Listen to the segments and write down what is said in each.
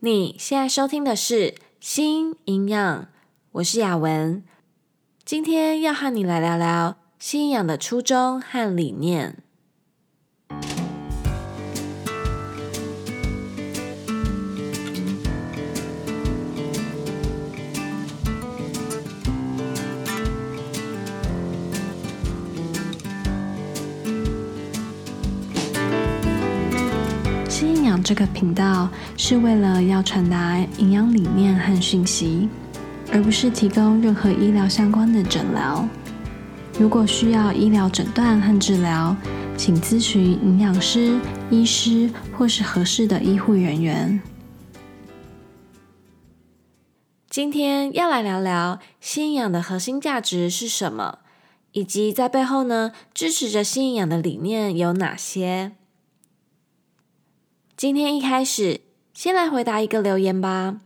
你现在收听的是《新营养》，我是雅文，今天要和你来聊聊新营养的初衷和理念。这个频道是为了要传达营养理念和讯息，而不是提供任何医疗相关的诊疗。如果需要医疗诊断和治疗，请咨询营养师、医师或是合适的医护人员。今天要来聊聊新营养的核心价值是什么，以及在背后呢，支持着新营养的理念有哪些。今天一开始，先来回答一个留言吧。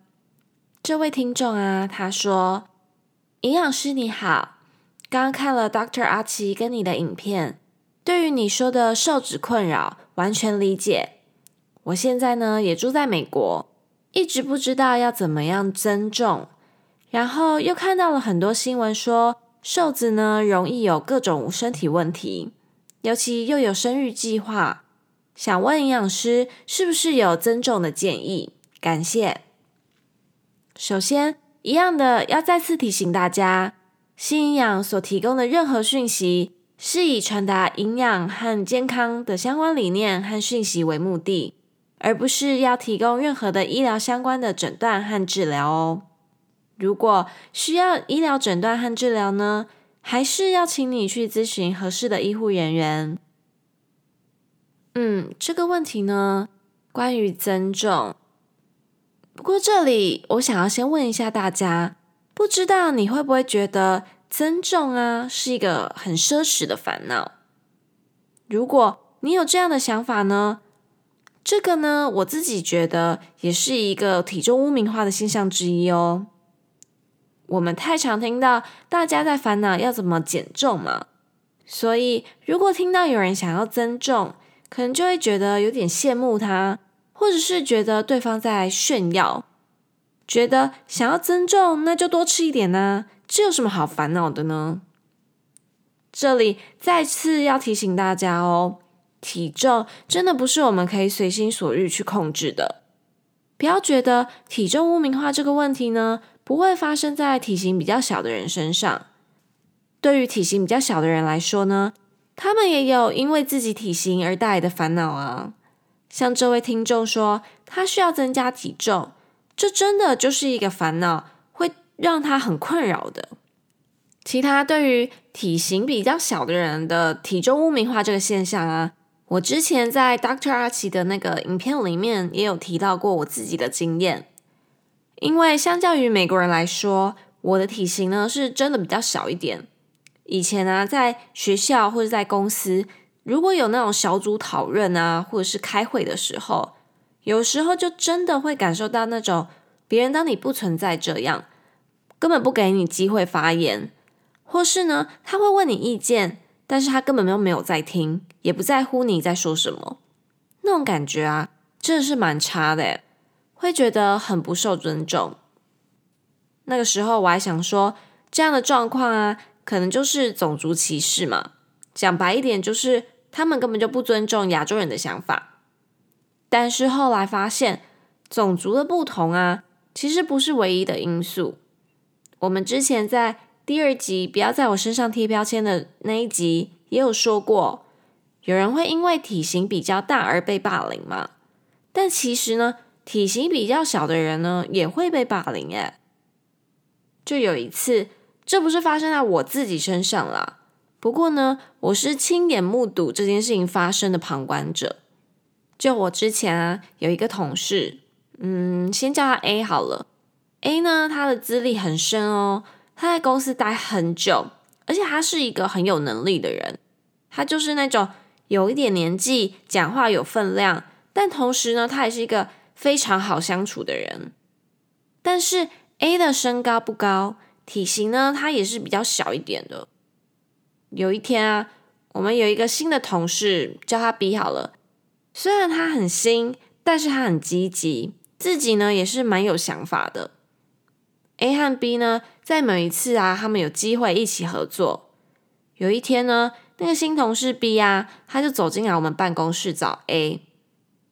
这位听众啊，他说：“营养师你好，刚刚看了 Doctor 阿奇跟你的影片，对于你说的瘦脂困扰完全理解。我现在呢也住在美国，一直不知道要怎么样增重，然后又看到了很多新闻说瘦子呢容易有各种身体问题，尤其又有生育计划。”想问营养师是不是有增重的建议？感谢。首先，一样的要再次提醒大家，新营养所提供的任何讯息，是以传达营养和健康的相关理念和讯息为目的，而不是要提供任何的医疗相关的诊断和治疗哦。如果需要医疗诊断和治疗呢，还是要请你去咨询合适的医护人员。嗯，这个问题呢，关于增重。不过这里我想要先问一下大家，不知道你会不会觉得增重啊是一个很奢侈的烦恼？如果你有这样的想法呢，这个呢，我自己觉得也是一个体重污名化的现象之一哦。我们太常听到大家在烦恼要怎么减重嘛，所以如果听到有人想要增重，可能就会觉得有点羡慕他，或者是觉得对方在炫耀，觉得想要增重，那就多吃一点呢，这有什么好烦恼的呢？这里再次要提醒大家哦，体重真的不是我们可以随心所欲去控制的。不要觉得体重污名化这个问题呢，不会发生在体型比较小的人身上。对于体型比较小的人来说呢，他们也有因为自己体型而带来的烦恼啊，像这位听众说，他需要增加体重，这真的就是一个烦恼，会让他很困扰的。其他对于体型比较小的人的体重污名化这个现象啊，我之前在 Dr. 阿奇的那个影片里面也有提到过我自己的经验，因为相较于美国人来说，我的体型呢是真的比较小一点。以前、啊，在学校或者在公司，如果有那种小组讨论啊，或者是开会的时候，有时候就真的会感受到那种别人当你不存在这样，根本不给你机会发言，或是呢，他会问你意见，但是他根本就没有在听，也不在乎你在说什么，那种感觉啊，真的是蛮差的，会觉得很不受尊重。那个时候我还想说，这样的状况啊。可能就是种族歧视嘛，讲白一点就是他们根本就不尊重亚洲人的想法。但是后来发现，种族的不同啊，其实不是唯一的因素。我们之前在第二集“不要在我身上贴标签”的那一集也有说过，有人会因为体型比较大而被霸凌嘛。但其实呢，体型比较小的人呢也会被霸凌耶。就有一次。这不是发生在我自己身上啦，不过呢，我是亲眼目睹这件事情发生的旁观者。就我之前啊，有一个同事，嗯，先叫他 A 好了。A 呢，他的资历很深哦，他在公司待很久，而且他是一个很有能力的人。他就是那种有一点年纪，讲话有分量，但同时呢，他也是一个非常好相处的人。但是 A 的身高不高。体型呢，他也是比较小一点的。有一天啊，我们有一个新的同事，叫他 B 好了。虽然他很新，但是他很积极，自己呢也是蛮有想法的。A 和 B 呢，在某一次啊，他们有机会一起合作。有一天呢，那个新同事 B 啊，他就走进来我们办公室找 A。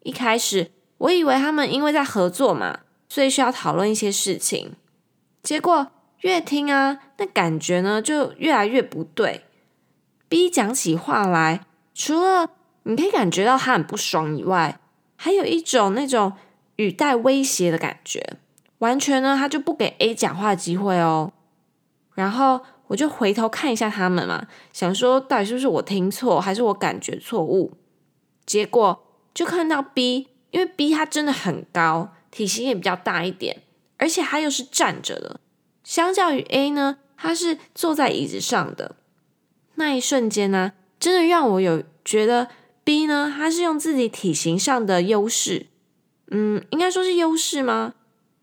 一开始我以为他们因为在合作嘛，所以需要讨论一些事情。结果越听啊，那感觉呢就越来越不对。B 讲起话来，除了你可以感觉到他很不爽以外，还有一种那种语带威胁的感觉，完全呢他就不给 A 讲话的机会哦。然后我就回头看一下他们嘛，想说到底是不是我听错，还是我感觉错误？结果就看到 B，因为 B 他真的很高，体型也比较大一点，而且他又是站着的，相较于 A 呢，他是坐在椅子上的。那一瞬间呢，真的让我有觉得。B 呢，他是用自己体型上的优势，嗯，应该说是优势吗？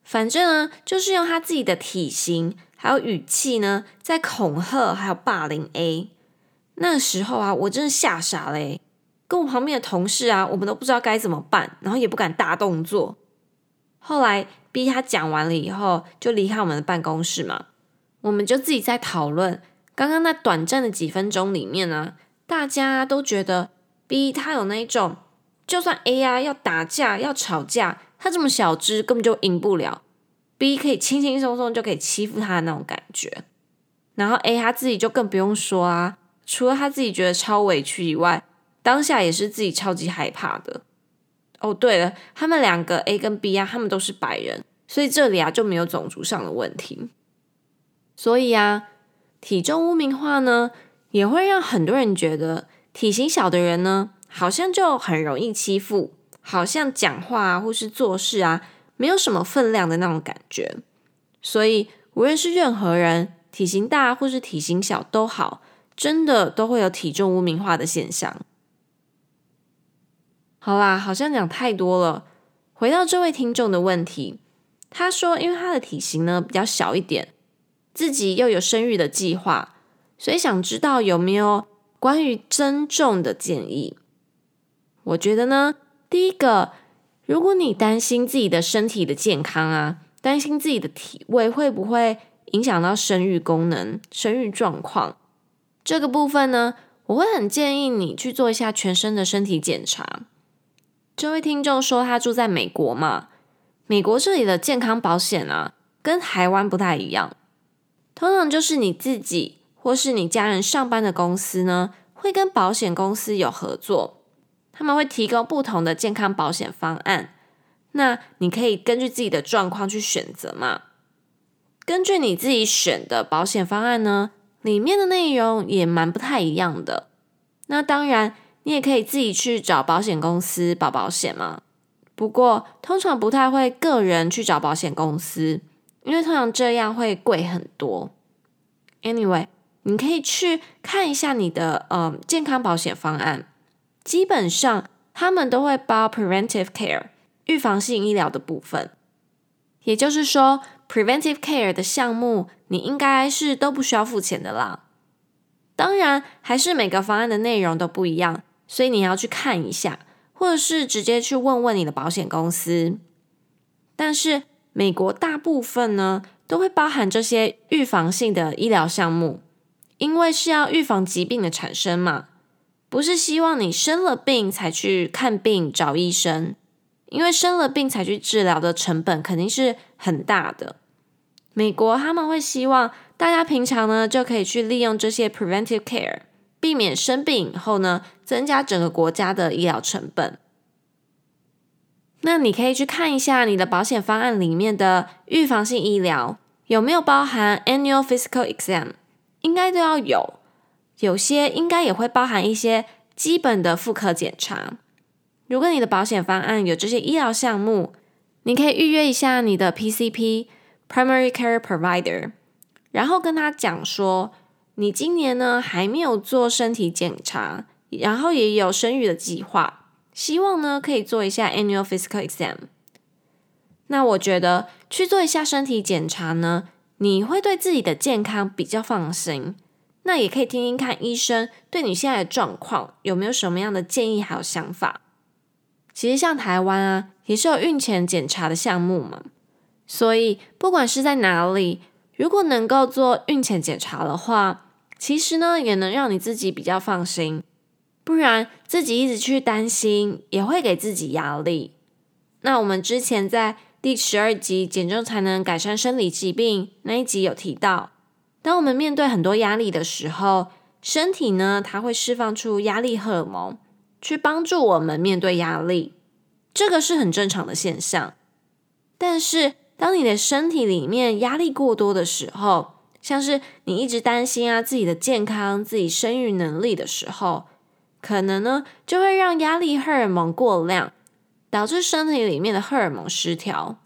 反正呢，就是用他自己的体型还有语气呢，在恐吓还有霸凌 A。那时候啊，我真的吓傻了欸，跟我旁边的同事啊，我们都不知道该怎么办，然后也不敢大动作。后来 B 他讲完了以后，就离开我们的办公室嘛，我们就自己在讨论刚刚那短暂的几分钟里面呢，大家都觉得。B 他有那一种，就算 A 啊要打架要吵架，他这么小只根本就赢不了。B 可以轻轻松松就可以欺负他的那种感觉。然后 A 他自己就更不用说啊，除了他自己觉得超委屈以外，当下也是自己超级害怕的。哦，对了，他们两个 A 跟 B 啊，他们都是白人，所以这里啊就没有种族上的问题。所以啊，体重污名化呢，也会让很多人觉得。体型小的人呢，好像就很容易欺负，好像讲话啊，或是做事啊，没有什么分量的那种感觉。所以，无论是任何人，体型大或是体型小都好，真的都会有体重污名化的现象。好啦，好像讲太多了。回到这位听众的问题，他说，因为他的体型呢比较小一点，自己又有生育的计划，所以想知道有没有。关于增重的建议，我觉得呢，第一个，如果你担心自己的身体的健康啊，担心自己的体位会不会影响到生育功能、生育状况，这个部分呢，我会很建议你去做一下全身的身体检查。这位听众说他住在美国嘛，美国这里的健康保险啊，跟台湾不太一样，通常就是你自己。或是你家人上班的公司呢，会跟保险公司有合作，他们会提供不同的健康保险方案。那你可以根据自己的状况去选择嘛。根据你自己选的保险方案呢，里面的内容也蛮不太一样的。那当然，你也可以自己去找保险公司保保险嘛。不过通常不太会个人去找保险公司，因为通常这样会贵很多。Anyway。你可以去看一下你的呃健康保险方案，基本上他们都会包 preventive care 预防性医疗的部分，也就是说 preventive care 的项目你应该是都不需要付钱的啦。当然，还是每个方案的内容都不一样，所以你要去看一下，或者是直接去问问你的保险公司。但是美国大部分呢都会包含这些预防性的医疗项目。因为是要预防疾病的产生嘛，不是希望你生了病才去看病找医生，因为生了病才去治疗的成本肯定是很大的。美国他们会希望大家平常呢就可以去利用这些 preventive care，避免生病以后呢增加整个国家的医疗成本。那你可以去看一下你的保险方案里面的预防性医疗有没有包含 annual physical exam。应该都要有，有些应该也会包含一些基本的妇科检查。如果你的保险方案有这些医疗项目，你可以预约一下你的 PCP（Primary Care Provider），然后跟他讲说，你今年呢还没有做身体检查，然后也有生育的计划，希望呢可以做一下 Annual Physical Exam。那我觉得去做一下身体检查呢，你会对自己的健康比较放心，那也可以听听看医生对你现在的状况有没有什么样的建议还有想法。其实像台湾啊，也是有孕前检查的项目嘛。所以不管是在哪里，如果能够做孕前检查的话，其实呢也能让你自己比较放心。不然自己一直去担心，也会给自己压力。那我们之前在第十二集“减重才能改善生理疾病”那一集有提到，当我们面对很多压力的时候，身体呢它会释放出压力荷尔蒙，去帮助我们面对压力，这个是很正常的现象。但是当你的身体里面压力过多的时候，像是你一直担心啊自己的健康、自己生育能力的时候，可能呢，就会让压力荷尔蒙过量，导致身体里面的荷尔蒙失调。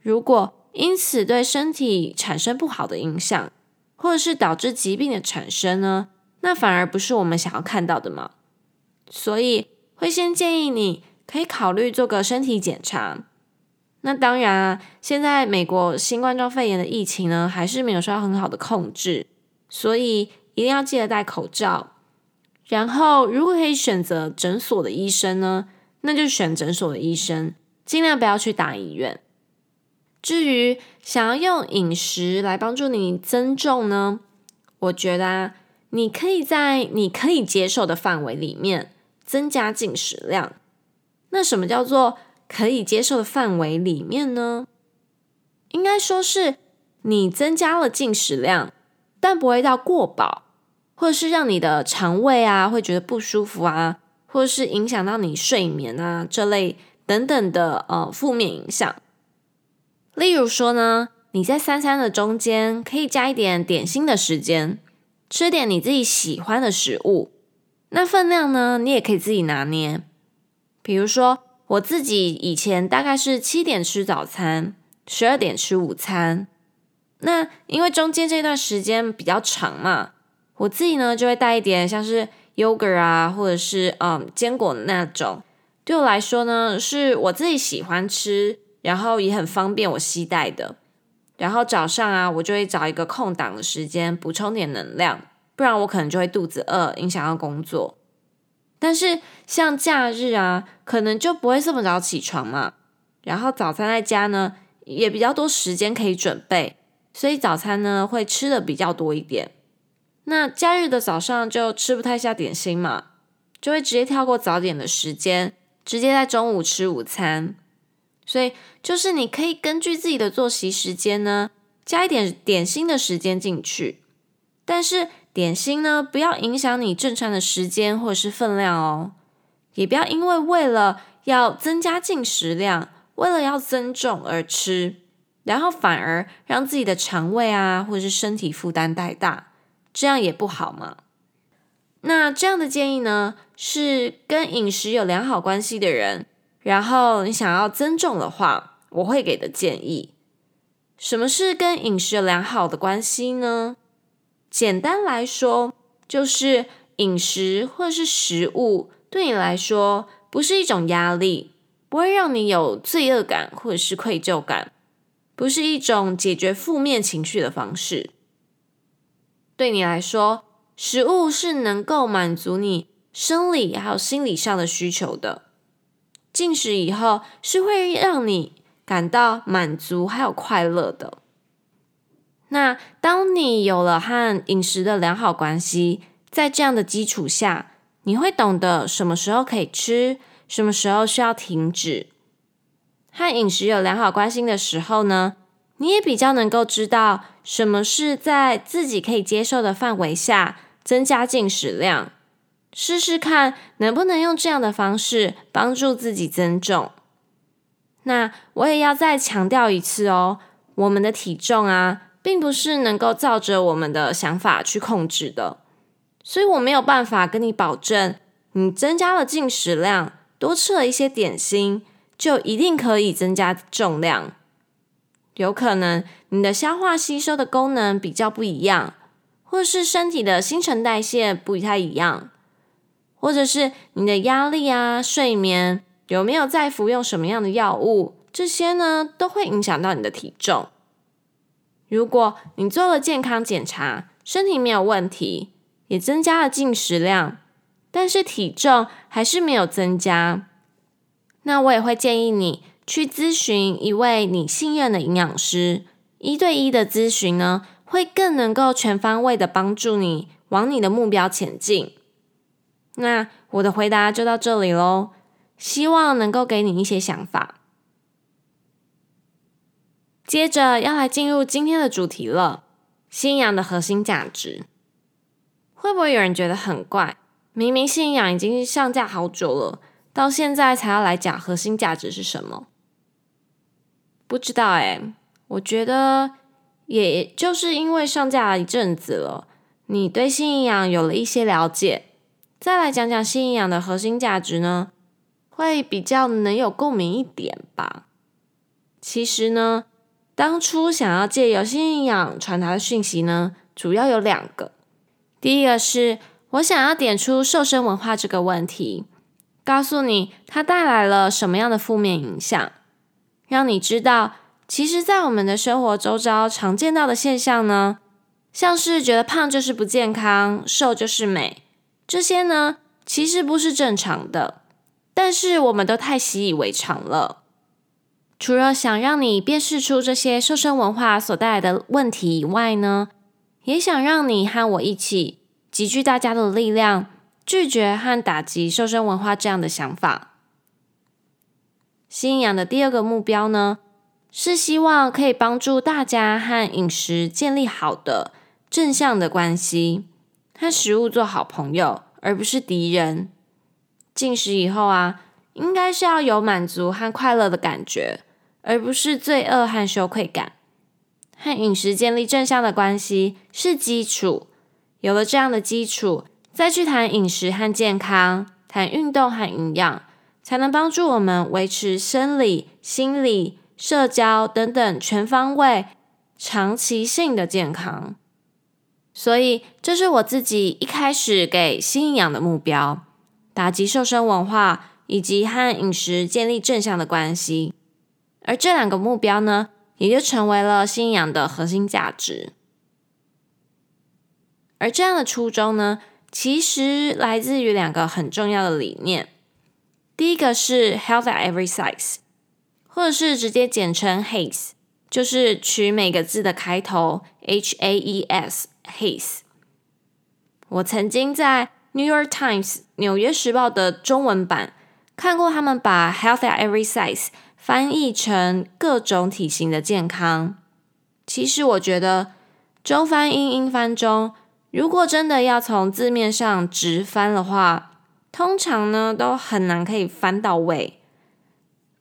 如果因此对身体产生不好的影响，或者是导致疾病的产生呢，那反而不是我们想要看到的嘛。所以会先建议你可以考虑做个身体检查。那当然啊，现在美国新冠状肺炎的疫情呢，还是没有受到很好的控制，所以一定要记得戴口罩。然后，如果可以选择诊所的医生呢，那就选诊所的医生，尽量不要去打医院。至于想要用饮食来帮助你增重呢，我觉得啊，你可以在你可以接受的范围里面增加进食量。那什么叫做可以接受的范围里面呢？应该说是你增加了进食量，但不会到过饱。或者是让你的肠胃啊会觉得不舒服啊，或者是影响到你睡眠啊这类等等的呃负面影响。例如说呢，你在三餐的中间可以加一点点心的时间，吃点你自己喜欢的食物。那分量呢，你也可以自己拿捏。比如说我自己以前大概是七点吃早餐，十二点吃午餐。那因为中间这段时间比较长嘛。我自己呢，就会带一点像是 yogurt 啊，或者是嗯坚果的那种。对我来说呢，是我自己喜欢吃，然后也很方便我携带的。然后早上啊，我就会找一个空档的时间补充点能量，不然我可能就会肚子饿，影响到工作。但是像假日啊，可能就不会这么早起床嘛。然后早餐在家呢，也比较多时间可以准备，所以早餐呢会吃的比较多一点。那假日的早上就吃不太下点心嘛，就会直接跳过早点的时间，直接在中午吃午餐。所以就是你可以根据自己的作息时间呢，加一点点心的时间进去。但是点心呢，不要影响你正餐的时间或者是分量哦，也不要因为为了要增加进食量，为了要增重而吃，然后反而让自己的肠胃啊或者是身体负担太大。这样也不好嘛。那这样的建议呢，是跟饮食有良好关系的人，然后你想要增重的话，我会给的建议。什么是跟饮食有良好的关系呢？简单来说，就是饮食或者是食物对你来说不是一种压力，不会让你有罪恶感或者是愧疚感，不是一种解决负面情绪的方式。对你来说，食物是能够满足你生理还有心理上的需求的。进食以后是会让你感到满足还有快乐的。那当你有了和饮食的良好关系，在这样的基础下，你会懂得什么时候可以吃，什么时候需要停止。和饮食有良好关系的时候呢，你也比较能够知道什么是在自己可以接受的范围下增加进食量，试试看能不能用这样的方式帮助自己增重。那我也要再强调一次哦，我们的体重啊，并不是能够照着我们的想法去控制的，所以我没有办法跟你保证，你增加了进食量，多吃了一些点心，就一定可以增加重量。有可能你的消化吸收的功能比较不一样，或是身体的新陈代谢不太一样，或者是你的压力啊、睡眠有没有在服用什么样的药物，这些呢都会影响到你的体重。如果你做了健康检查，身体没有问题，也增加了进食量，但是体重还是没有增加，那我也会建议你去咨询一位你信任的营养师，一对一的咨询呢，会更能够全方位的帮助你往你的目标前进。那我的回答就到这里喽，希望能够给你一些想法。接着要来进入今天的主题了，信仰的核心价值。会不会有人觉得很怪？明明信仰已经上架好久了，到现在才要来讲核心价值是什么？不知道诶，我觉得也就是因为上架了一阵子了，你对信仰有了一些了解，再来讲讲信仰的核心价值呢，会比较能有共鸣一点吧。其实呢，当初想要借由信仰传达的讯息呢，主要有两个。第一个是我想要点出瘦身文化这个问题，告诉你它带来了什么样的负面影响，让你知道，其实，在我们的生活周遭常见到的现象呢，像是觉得胖就是不健康，瘦就是美，这些呢，其实不是正常的，但是我们都太习以为常了。除了想让你辨识出这些瘦身文化所带来的问题以外呢，也想让你和我一起集聚大家的力量，拒绝和打击瘦身文化这样的想法。信仰的第二个目标呢，是希望可以帮助大家和饮食建立好的正向的关系，和食物做好朋友，而不是敌人。进食以后啊，应该是要有满足和快乐的感觉。而不是罪恶和羞愧感，和饮食建立正向的关系是基础。有了这样的基础，再去谈饮食和健康，谈运动和营养，才能帮助我们维持生理、心理、社交等等全方位、长期性的健康。所以，这是我自己一开始给新营养的目标：打击瘦身文化，以及和饮食建立正向的关系。而这两个目标呢，也就成为了信仰的核心价值。而这样的初衷呢，其实来自于两个很重要的理念。第一个是 Health at Every Size，或者是直接简称 HAES，就是取每个字的开头 H A E S，HAES。我曾经在 New York Times 纽约时报的中文版看过他们把 Health at Every Size。翻译成各种体型的健康，其实我觉得中翻英、英翻中，如果真的要从字面上直翻的话，通常呢都很难可以翻到位。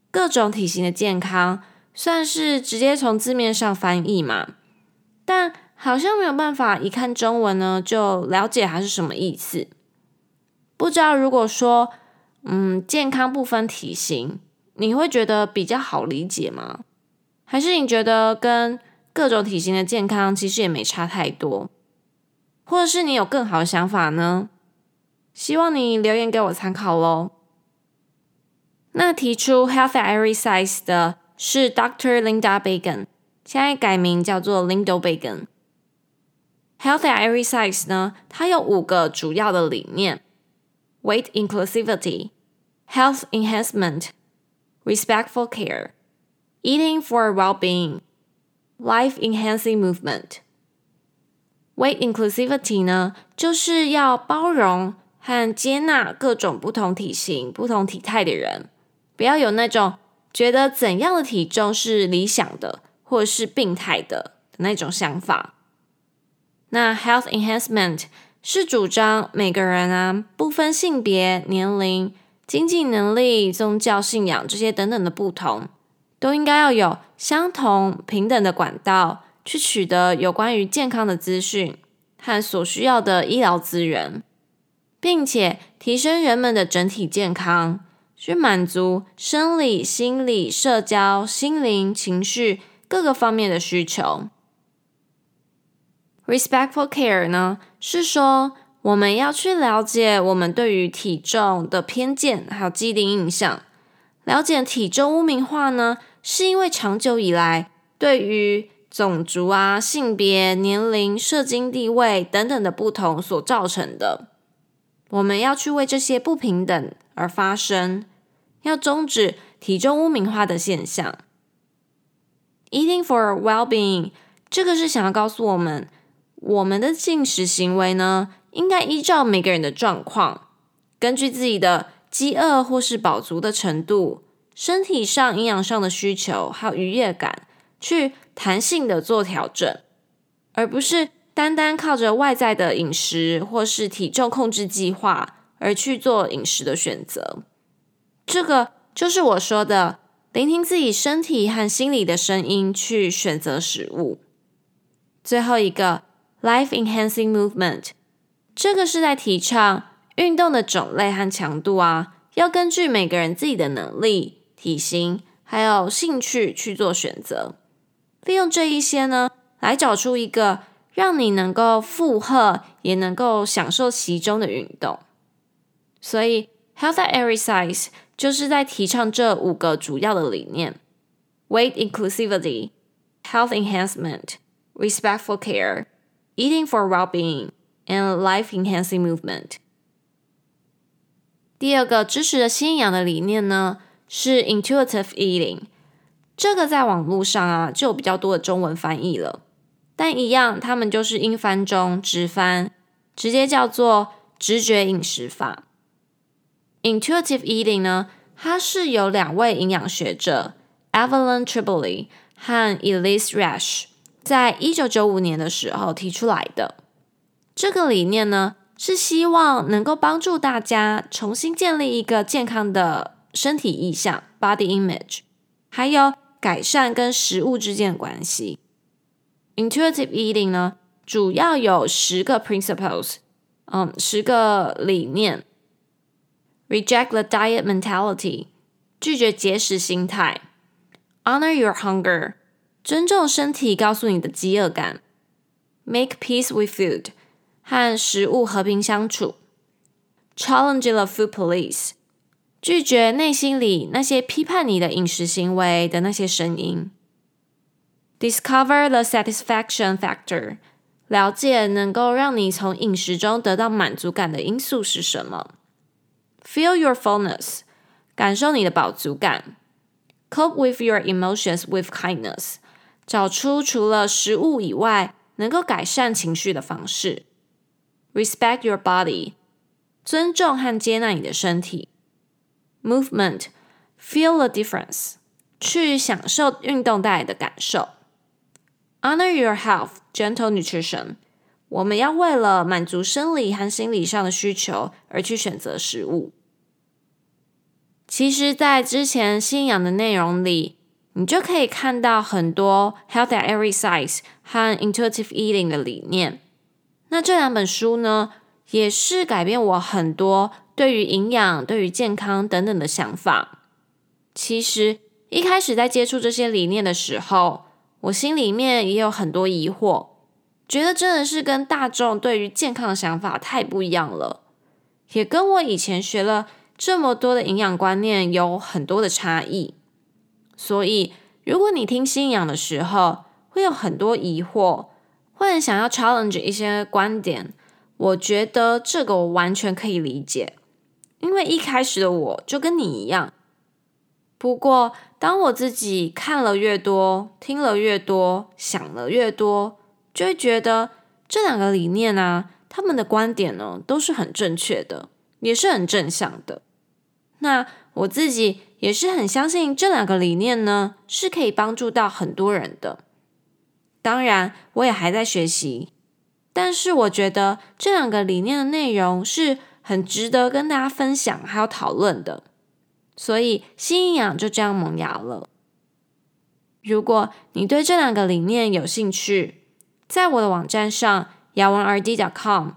各种体型的健康算是直接从字面上翻译嘛，但好像没有办法一看中文呢就了解它是什么意思。不知道如果说，嗯，健康不分体型。你会觉得比较好理解吗？还是你觉得跟各种体型的健康其实也没差太多？或者是你有更好的想法呢？希望你留言给我参考喽。那提出 Health at Every Size 的是 Dr. Linda Bagan，现在改名叫做 Lindo Bagan。Health at Every Size 呢，它有五个主要的理念：Weight Inclusivity、Health Enhancement。Respectful care, eating for well-being, life-enhancing movement. Weight inclusivity 呢，就是要包容和接纳各种不同体型、不同体态的人，不要有那种觉得怎样的体重是理想的，或者是病态的的那种想法。那 health enhancement 是主张每个人啊，不分性别、年龄。 经济能力、宗教信仰这些等等的不同，都应该要有相同平等的管道去取得有关于健康的资讯和所需要的医疗资源，并且提升人们的整体健康，去满足生理、心理、社交、心灵、情绪各个方面的需求。Respectful care 呢，是说。我们要去了解我们对于体重的偏见，还有既定印象。了解体重污名化呢，是因为长久以来对于种族啊、性别、年龄、社经地位等等的不同所造成的。我们要去为这些不平等而发声，要终止体重污名化的现象。Eating for well-being，这个是想要告诉我们，我们的进食行为呢，应该依照每个人的状况，根据自己的饥饿或是饱足的程度，身体上、营养上的需求，还有愉悦感，去弹性的做调整，而不是单单靠着外在的饮食或是体重控制计划而去做饮食的选择。这个就是我说的。聆听自己身体和心理的声音，去选择食物。最后一个，life enhancing movement，这个是在提倡运动的种类和强度啊，要根据每个人自己的能力、体型还有兴趣去做选择。利用这一些呢，来找出一个让你能够负荷也能够享受其中的运动。所以，Health at Every Size。就是在提倡这五个主要的理念：weight inclusivity、health enhancement、respectful care、eating for well-being and life enhancing movement。第二个支持的新营养的理念呢，是 intuitive eating。这个在网络上啊就有比较多的中文翻译了，但一样，他们就是英翻中直翻，直接叫做直觉饮食法。Intuitive eating 呢，它是由两位营养学者 Evelyn Tribole 和 Elyse Resch 在一九九五年的时候提出来的。这个理念呢，是希望能够帮助大家重新建立一个健康的身体意象 （body image），还有改善跟食物之间的关系。Intuitive eating 呢，主要有十个 principles，嗯，十个理念。Reject the diet mentality，拒绝节食心态。Honor your hunger，尊重身体告诉你的饥饿感。Make peace with food， 和食物和平相处。Challenge the food police，拒绝内心里那些批判你的饮食行为的那些声音。Discover the satisfaction factor，了解能够让你从饮食中得到满足感的因素是什么。Feel your fullness，感受你的饱足感。Cope with your emotions with kindness，找出除了食物以外能够改善情绪的方式。Respect your body，尊重和接纳你的身体。Movement，feel the difference，去享受运动带来的感受。Honor your health，gentle nutrition，我们要为了满足生理和心理上的需求而去选择食物。其实，在之前新营养的内容里，你就可以看到很多 Health at Every Size 和 Intuitive Eating 的理念。 那这两本书呢，也是改变我很多对于营养、对于健康等等的想法。其实一开始在接触这些理念的时候，我心里面也有很多疑惑，觉得真的是跟大众对于健康的想法太不一样了，也跟我以前学了。这么多的营养观念有很多的差异，所以如果你听新营养的时候会有很多疑惑，会很想要 challenge 一些观点，我觉得这个我完全可以理解，因为一开始的我就跟你一样。不过当我自己看了越多，听了越多，想了越多，就会觉得这两个理念啊，他们的观点呢都是很正确的，也是很正向的。那我自己也是很相信这两个理念呢，是可以帮助到很多人的。当然，我也还在学习，但是我觉得这两个理念的内容是很值得跟大家分享还有讨论的。所以，新营养就这样萌芽了。如果你对这两个理念有兴趣，在我的网站上雅文 RD.com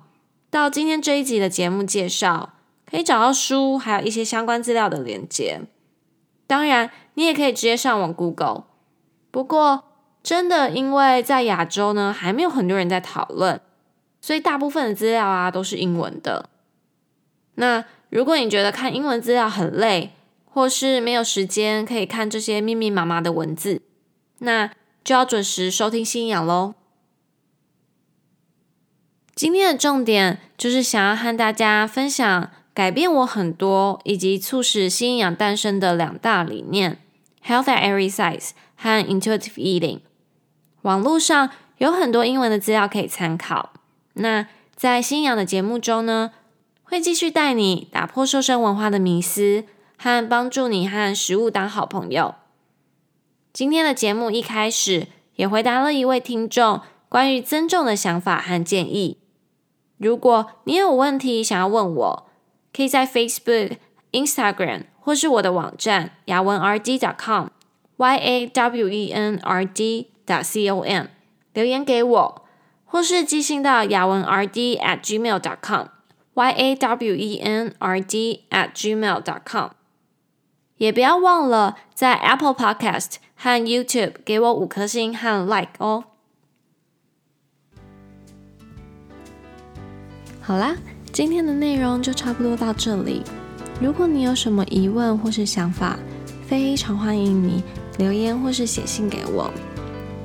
到今天这一集的节目介绍。可以找到书，还有一些相关资料的连接。当然，你也可以直接上网 Google。不过，真的因为在亚洲呢，还没有很多人在讨论，所以大部分的资料啊都是英文的。那如果你觉得看英文资料很累，或是没有时间可以看这些密密麻麻的文字，那就要准时收听新营养喽。今天的重点就是想要和大家分享。改变我很多，以及促使新营养诞生的两大理念：Health at Every Size 和 Intuitive Eating。网络上有很多英文的资料可以参考。那在新营养的节目中呢，会继续带你打破瘦身文化的迷思，和帮助你和食物当好朋友。今天的节目一开始也回答了一位听众关于增重的想法和建议。如果你有问题想要问我，可以在 Facebook、Instagram 或是我的网站雅文 rd.com y a w e n r d D.C.O.M） 留言给我，或是寄信到雅文 RD at gmail dot com y a w e n r d at gmail dot com，。也不要忘了在 Apple Podcast 和 YouTube 给我五颗星和 Like 哦。好啦，今天的内容就差不多到这里。如果你有什么疑问或是想法，非常欢迎你留言或是写信给我，